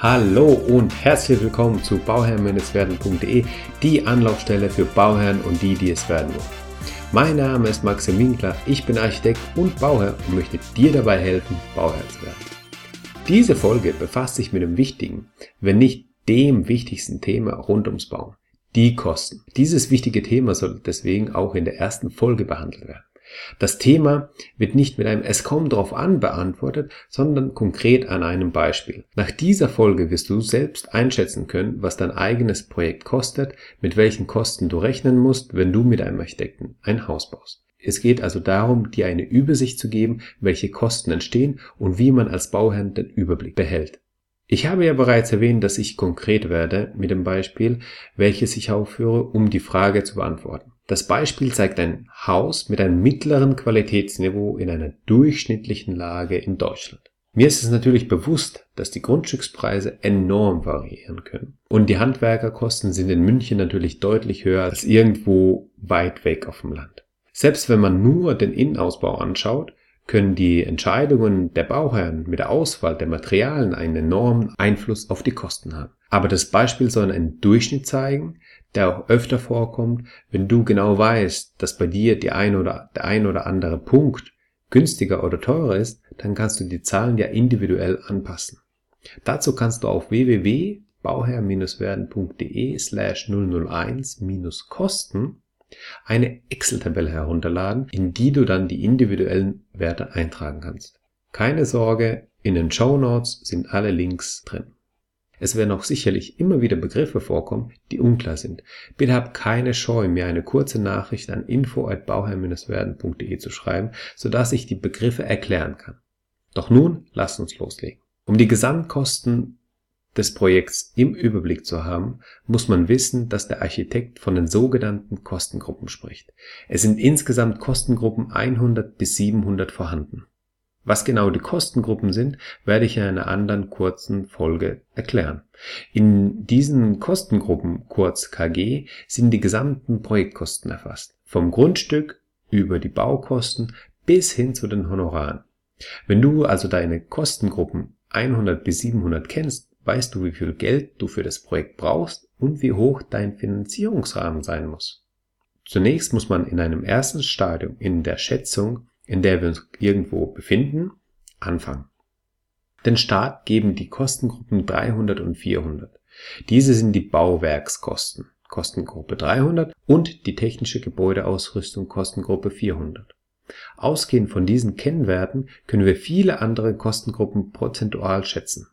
Hallo und herzlich willkommen zu bauherrn-werden.de, die Anlaufstelle für Bauherren und die, die es werden wollen. Mein Name ist Maxim Winkler, ich bin Architekt und Bauherr und möchte dir dabei helfen, Bauherr zu werden. Diese Folge befasst sich mit dem wichtigen, wenn nicht dem wichtigsten Thema rund ums Bauen, die Kosten. Dieses wichtige Thema soll deswegen auch in der ersten Folge behandelt werden. Das Thema wird nicht mit einem Es kommt drauf an beantwortet, sondern konkret an einem Beispiel. Nach dieser Folge wirst du selbst einschätzen können, was dein eigenes Projekt kostet, mit welchen Kosten du rechnen musst, wenn du mit einem Architekten ein Haus baust. Es geht also darum, dir eine Übersicht zu geben, welche Kosten entstehen und wie man als Bauherr den Überblick behält. Ich habe ja bereits erwähnt, dass ich konkret werde mit dem Beispiel, welches ich aufführe, um die Frage zu beantworten. Das Beispiel zeigt ein Haus mit einem mittleren Qualitätsniveau in einer durchschnittlichen Lage in Deutschland. Mir ist es natürlich bewusst, dass die Grundstückspreise enorm variieren können. Und die Handwerkerkosten sind in München natürlich deutlich höher als irgendwo weit weg auf dem Land. Selbst wenn man nur den Innenausbau anschaut, können die Entscheidungen der Bauherren mit der Auswahl der Materialien einen enormen Einfluss auf die Kosten haben. Aber das Beispiel soll einen Durchschnitt zeigen, der auch öfter vorkommt, wenn du genau weißt, dass bei dir die ein oder, der ein oder andere Punkt günstiger oder teurer ist, dann kannst du die Zahlen ja individuell anpassen. Dazu kannst du auf www.bauherr-werden.de slash 001-Kosten eine Excel-Tabelle herunterladen, in die du dann die individuellen Werte eintragen kannst. Keine Sorge, in den Show Notes sind alle Links drin. Es werden auch sicherlich immer wieder Begriffe vorkommen, die unklar sind. Bitte hab keine Scheu, mir eine kurze Nachricht an info@bauherr-werden.de zu schreiben, sodass ich die Begriffe erklären kann. Doch nun lasst uns loslegen. Um die Gesamtkosten des Projekts im Überblick zu haben, muss man wissen, dass der Architekt von den sogenannten Kostengruppen spricht. Es sind insgesamt Kostengruppen 100 bis 700 vorhanden. Was genau die Kostengruppen sind, werde ich in einer anderen kurzen Folge erklären. In diesen Kostengruppen, kurz KG, sind die gesamten Projektkosten erfasst. Vom Grundstück über die Baukosten bis hin zu den Honoraren. Wenn du also deine Kostengruppen 100 bis 700 kennst, weißt du, wie viel Geld du für das Projekt brauchst und wie hoch dein Finanzierungsrahmen sein muss. Zunächst muss man in einem ersten Stadium in der Schätzung, in der wir uns irgendwo befinden, anfangen. Den Start geben die Kostengruppen 300 und 400. Diese sind die Bauwerkskosten, Kostengruppe 300 und die technische Gebäudeausrüstung Kostengruppe 400. Ausgehend von diesen Kennwerten können wir viele andere Kostengruppen prozentual schätzen.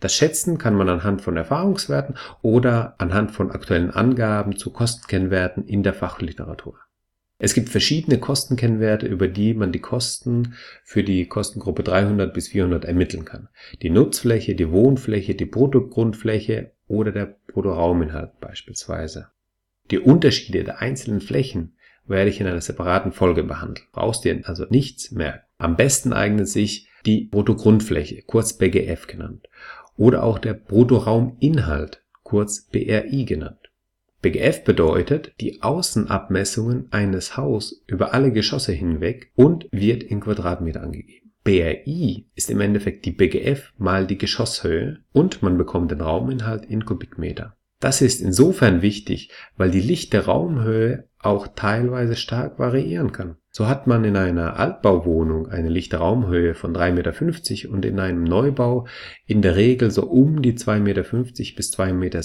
Das Schätzen kann man anhand von Erfahrungswerten oder anhand von aktuellen Angaben zu Kostenkennwerten in der Fachliteratur. Es gibt verschiedene Kostenkennwerte, über die man die Kosten für die Kostengruppe 300 bis 400 ermitteln kann. Die Nutzfläche, die Wohnfläche, die Bruttogrundfläche oder der Bruttorauminhalt beispielsweise. Die Unterschiede der einzelnen Flächen werde ich in einer separaten Folge behandeln. Brauchst dir also nichts merken. Am besten eignet sich die Bruttogrundfläche, kurz BGF genannt oder auch der Bruttorauminhalt, kurz BRI genannt. BGF bedeutet die Außenabmessungen eines Haus über alle Geschosse hinweg und wird in Quadratmeter angegeben. BRI ist im Endeffekt die BGF mal die Geschosshöhe und man bekommt den Rauminhalt in Kubikmeter. Das ist insofern wichtig, weil die lichte Raumhöhe auch teilweise stark variieren kann. So hat man in einer Altbauwohnung eine lichte Raumhöhe von 3,50 Meter und in einem Neubau in der Regel so um die 2,50 Meter bis 2,60 Meter.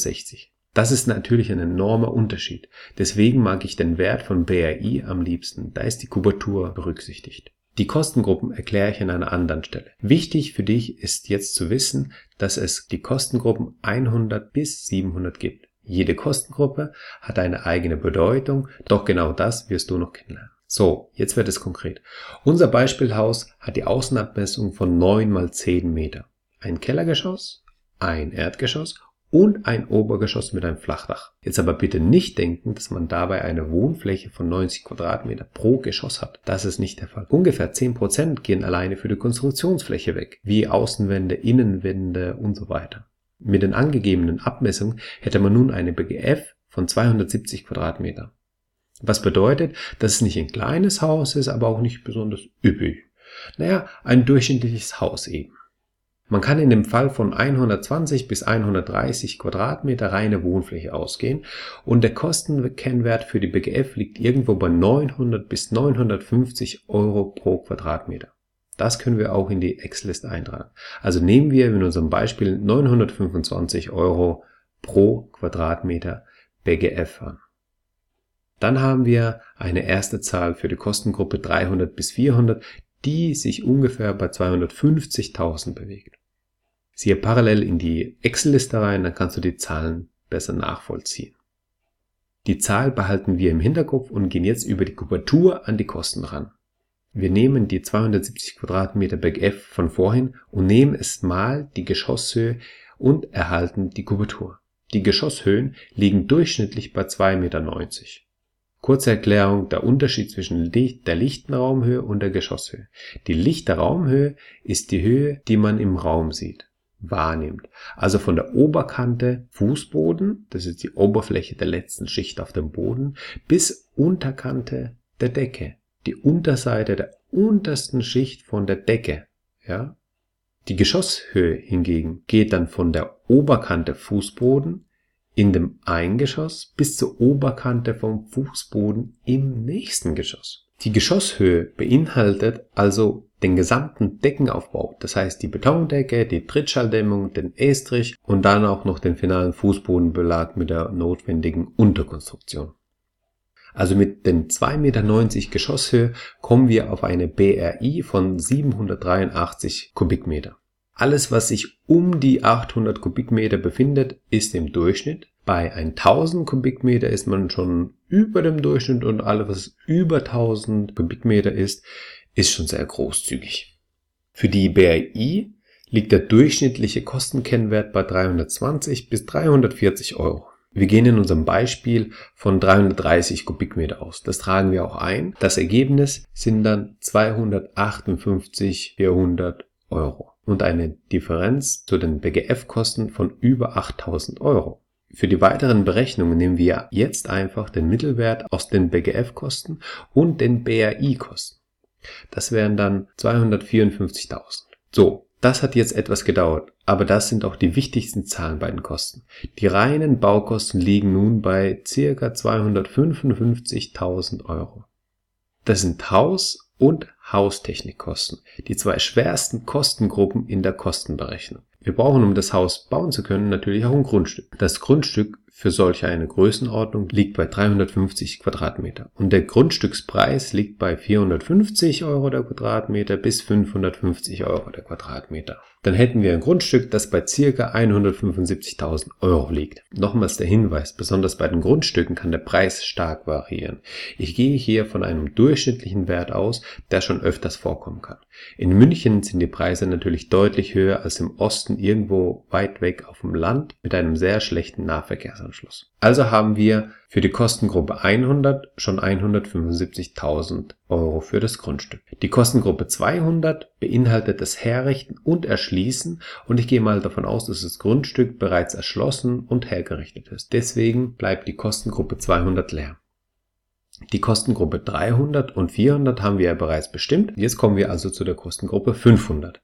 Das ist natürlich ein enormer Unterschied. Deswegen mag ich den Wert von BRI am liebsten. Da ist die Kubatur berücksichtigt. Die Kostengruppen erkläre ich an einer anderen Stelle. Wichtig für dich ist jetzt zu wissen, dass es die Kostengruppen 100 bis 700 gibt. Jede Kostengruppe hat eine eigene Bedeutung, doch genau das wirst du noch kennenlernen. So, jetzt wird es konkret. Unser Beispielhaus hat die Außenabmessung von 9 mal 10 Meter. Ein Kellergeschoss, ein Erdgeschoss und ein Obergeschoss mit einem Flachdach. Jetzt aber bitte nicht denken, dass man dabei eine Wohnfläche von 90 Quadratmeter pro Geschoss hat. Das ist nicht der Fall. Ungefähr 10% gehen alleine für die Konstruktionsfläche weg, wie Außenwände, Innenwände und so weiter. Mit den angegebenen Abmessungen hätte man nun eine BGF von 270 Quadratmeter. Was bedeutet, dass es nicht ein kleines Haus ist, aber auch nicht besonders üppig. Naja, ein durchschnittliches Haus eben. Man kann in dem Fall von 120 bis 130 Quadratmeter reine Wohnfläche ausgehen und der Kostenkennwert für die BGF liegt irgendwo bei 900 bis 950 Euro pro Quadratmeter. Das können wir auch in die Excel-Liste eintragen. Also nehmen wir in unserem Beispiel 925 Euro pro Quadratmeter BGF an. Dann haben wir eine erste Zahl für die Kostengruppe 300 bis 400, die sich ungefähr bei 250.000 bewegt. Siehe parallel in die Excel-Liste rein, dann kannst du die Zahlen besser nachvollziehen. Die Zahl behalten wir im Hinterkopf und gehen jetzt über die Kubatur an die Kosten ran. Wir nehmen die 270 Quadratmeter BGF von vorhin und nehmen es mal die Geschosshöhe und erhalten die Kubatur. Die Geschosshöhen liegen durchschnittlich bei 2,90 Meter. Kurze Erklärung, der Unterschied zwischen der lichten Raumhöhe und der Geschosshöhe. Die lichte Raumhöhe ist die Höhe, die man im Raum sieht, wahrnimmt. Also von der Oberkante Fußboden, das ist die Oberfläche der letzten Schicht auf dem Boden, bis Unterkante der Decke, die Unterseite der untersten Schicht von der Decke. Ja? Die Geschosshöhe hingegen geht dann von der Oberkante Fußboden in dem Eingeschoss bis zur Oberkante vom Fußboden im nächsten Geschoss. Die Geschosshöhe beinhaltet also den gesamten Deckenaufbau, das heißt die Betondecke, die Trittschalldämmung, den Estrich und dann auch noch den finalen Fußbodenbelag mit der notwendigen Unterkonstruktion. Also mit den 2,90 Meter Geschosshöhe kommen wir auf eine BRI von 783 Kubikmeter. Alles, was sich um die 800 Kubikmeter befindet, ist im Durchschnitt. Bei 1000 Kubikmeter ist man schon über dem Durchschnitt und alles, was über 1000 Kubikmeter ist, ist schon sehr großzügig. Für die BRI liegt der durchschnittliche Kostenkennwert bei 320 bis 340 Euro. Wir gehen in unserem Beispiel von 330 Kubikmeter aus. Das tragen wir auch ein. Das Ergebnis sind dann 258 400 Euro und eine Differenz zu den BGF-Kosten von über 8000 Euro. Für die weiteren Berechnungen nehmen wir jetzt einfach den Mittelwert aus den BGF-Kosten und den BRI-Kosten. Das wären dann 254.000. So, das hat jetzt etwas gedauert, aber das sind auch die wichtigsten Zahlen bei den Kosten. Die reinen Baukosten liegen nun bei circa 255.000 Euro. Das sind Haus- und Haustechnikkosten, die zwei schwersten Kostengruppen in der Kostenberechnung. Wir brauchen, um das Haus bauen zu können, natürlich auch ein Grundstück. Das Grundstück für solch eine Größenordnung liegt bei 350 Quadratmeter und der Grundstückspreis liegt bei 450 Euro der Quadratmeter bis 550 Euro der Quadratmeter. Dann hätten wir ein Grundstück, das bei circa 175.000 Euro liegt. Nochmals der Hinweis, besonders bei den Grundstücken kann der Preis stark variieren. Ich gehe hier von einem durchschnittlichen Wert aus, der schon öfters vorkommen kann. In München sind die Preise natürlich deutlich höher als im Osten irgendwo weit weg auf dem Land mit einem sehr schlechten Nahverkehrsanschluss. Also haben wir für die Kostengruppe 100 schon 175.000 Euro für das Grundstück. Die Kostengruppe 200 beinhaltet das Herrichten und Erschließen und ich gehe mal davon aus, dass das Grundstück bereits erschlossen und hergerichtet ist. Deswegen bleibt die Kostengruppe 200 leer. Die Kostengruppe 300 und 400 haben wir ja bereits bestimmt. Jetzt kommen wir also zu der Kostengruppe 500.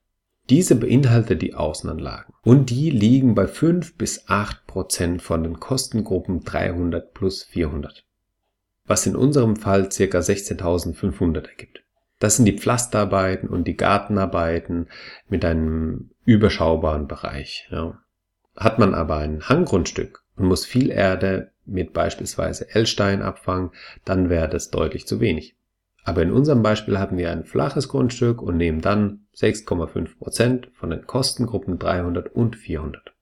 Diese beinhaltet die Außenanlagen und die liegen bei 5 bis 8 Prozent von den Kostengruppen 300 plus 400, was in unserem Fall ca. 16.500 ergibt. Das sind die Pflasterarbeiten und die Gartenarbeiten mit einem überschaubaren Bereich. Ja. Hat man aber ein Hanggrundstück und muss viel Erde mit beispielsweise L-Stein abfangen, dann wäre das deutlich zu wenig. Aber in unserem Beispiel haben wir ein flaches Grundstück und nehmen dann 6,5 Prozent von den Kostengruppen 300 und 400.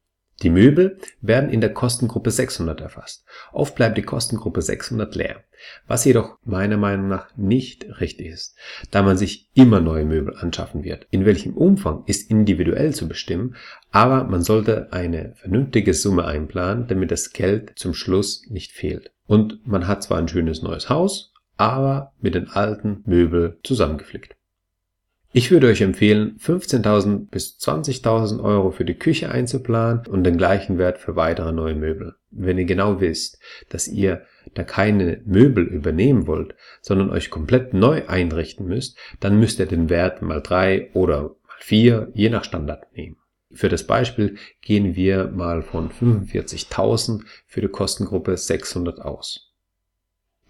Die Möbel werden in der Kostengruppe 600 erfasst. Oft bleibt die Kostengruppe 600 leer, was jedoch meiner Meinung nach nicht richtig ist, da man sich immer neue Möbel anschaffen wird. In welchem Umfang ist individuell zu bestimmen, aber man sollte eine vernünftige Summe einplanen, damit das Geld zum Schluss nicht fehlt. Und man hat zwar ein schönes neues Haus, aber mit den alten Möbel zusammengeflickt. Ich würde euch empfehlen, 15.000 bis 20.000 Euro für die Küche einzuplanen und den gleichen Wert für weitere neue Möbel. Wenn ihr genau wisst, dass ihr da keine Möbel übernehmen wollt, sondern euch komplett neu einrichten müsst, dann müsst ihr den Wert mal drei oder mal vier, je nach Standard nehmen. Für das Beispiel gehen wir mal von 45.000 für die Kostengruppe 600 aus.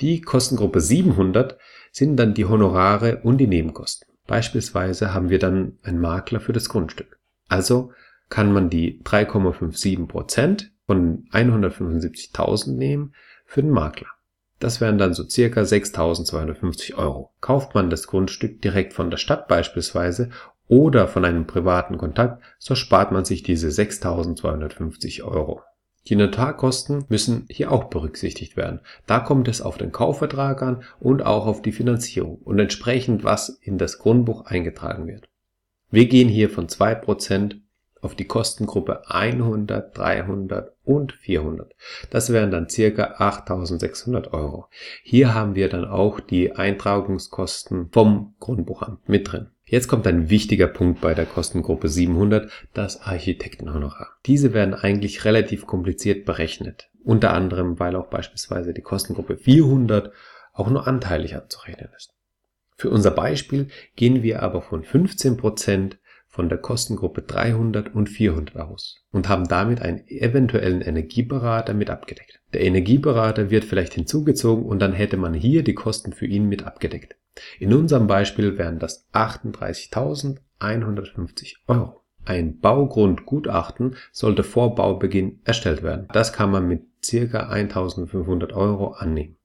Die Kostengruppe 700 sind dann die Honorare und die Nebenkosten. Beispielsweise haben wir dann einen Makler für das Grundstück. Also kann man die 3,57% von 175.000 nehmen für den Makler. Das wären dann so circa 6.250 Euro. Kauft man das Grundstück direkt von der Stadt beispielsweise oder von einem privaten Kontakt, so spart man sich diese 6.250 Euro. Die Notarkosten müssen hier auch berücksichtigt werden. Da kommt es auf den Kaufvertrag an und auch auf die Finanzierung und entsprechend was in das Grundbuch eingetragen wird. Wir gehen hier von 2% auf die Kostengruppe 100, 300 und 400. Das wären dann circa 8600 Euro. Hier haben wir dann auch die Eintragungskosten vom Grundbuchamt mit drin. Jetzt kommt ein wichtiger Punkt bei der Kostengruppe 700, das Architektenhonorar. Diese werden eigentlich relativ kompliziert berechnet. Unter anderem, weil auch beispielsweise die Kostengruppe 400 auch nur anteilig anzurechnen ist. Für unser Beispiel gehen wir aber von 15% von der Kostengruppe 300 und 400 aus und haben damit einen eventuellen Energieberater mit abgedeckt. Der Energieberater wird vielleicht hinzugezogen und dann hätte man hier die Kosten für ihn mit abgedeckt. In unserem Beispiel wären das 38.150 Euro. Ein Baugrundgutachten sollte vor Baubeginn erstellt werden. Das kann man mit circa 1500 Euro annehmen.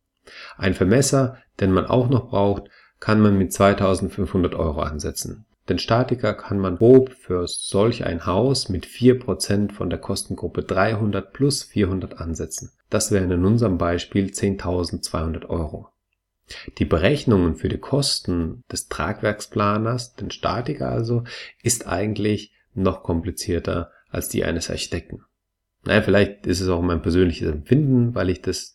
Ein Vermesser, den man auch noch braucht, kann man mit 2500 Euro ansetzen. Den Statiker kann man grob für solch ein Haus mit 4% von der Kostengruppe 300 plus 400 ansetzen. Das wären in unserem Beispiel 10.200 Euro. Die Berechnungen für die Kosten des Tragwerksplaners, den Statiker also, ist eigentlich noch komplizierter als die eines Architekten. Naja, vielleicht ist es auch mein persönliches Empfinden, weil ich das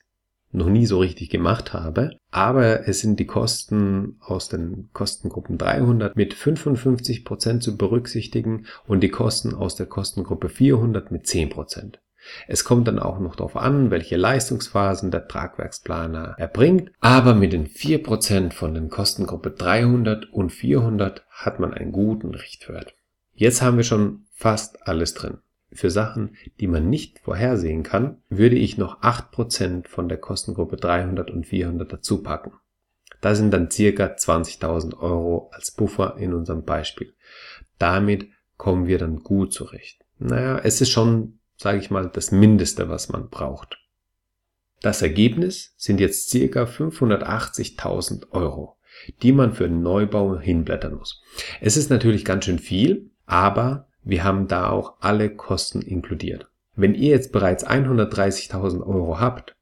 noch nie so richtig gemacht habe. Aber es sind die Kosten aus den Kostengruppen 300 mit 55 Prozent zu berücksichtigen und die Kosten aus der Kostengruppe 400 mit 10%. Prozent. Es kommt dann auch noch darauf an, welche Leistungsphasen der Tragwerksplaner erbringt, aber mit den 4% von den Kostengruppe 300 und 400 hat man einen guten Richtwert. Jetzt haben wir schon fast alles drin. Für Sachen, die man nicht vorhersehen kann, würde ich noch 8% von der Kostengruppe 300 und 400 dazu packen. Da sind dann circa 20.000 Euro als Buffer in unserem Beispiel. Damit kommen wir dann gut zurecht. Naja, es ist schon sage ich mal, das Mindeste, was man braucht. Das Ergebnis sind jetzt circa 580.000 Euro, die man für einen Neubau hinblättern muss. Es ist natürlich ganz schön viel, aber wir haben da auch alle Kosten inkludiert. Wenn ihr jetzt bereits 130.000 Euro habt,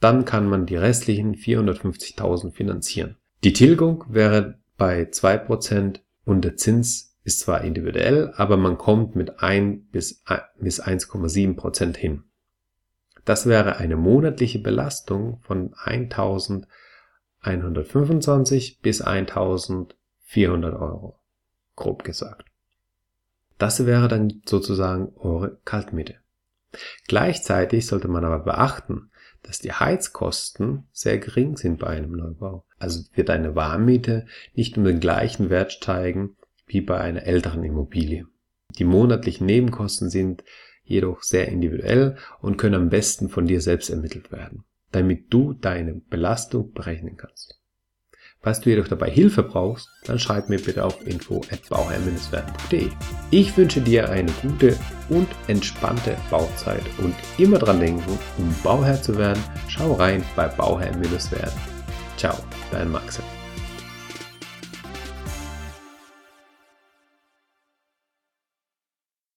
dann kann man die restlichen 450.000 finanzieren. Die Tilgung wäre bei 2% und der Zins ist zwar individuell, aber man kommt mit 1 bis 1,7 Prozent hin. Das wäre eine monatliche Belastung von 1125 bis 1400 Euro, grob gesagt. Das wäre dann sozusagen eure Kaltmiete. Gleichzeitig sollte man aber beachten, dass die Heizkosten sehr gering sind bei einem Neubau. Also wird eine Warmmiete nicht um den gleichen Wert steigen wie bei einer älteren Immobilie. Die monatlichen Nebenkosten sind jedoch sehr individuell und können am besten von dir selbst ermittelt werden, damit du deine Belastung berechnen kannst. Falls du jedoch dabei Hilfe brauchst, dann schreib mir bitte auf info@bauherr-werden.de. Ich wünsche dir eine gute und entspannte Bauzeit und immer dran denken, um Bauherr zu werden, schau rein bei Bauherr-werden. Ciao, dein Maxim.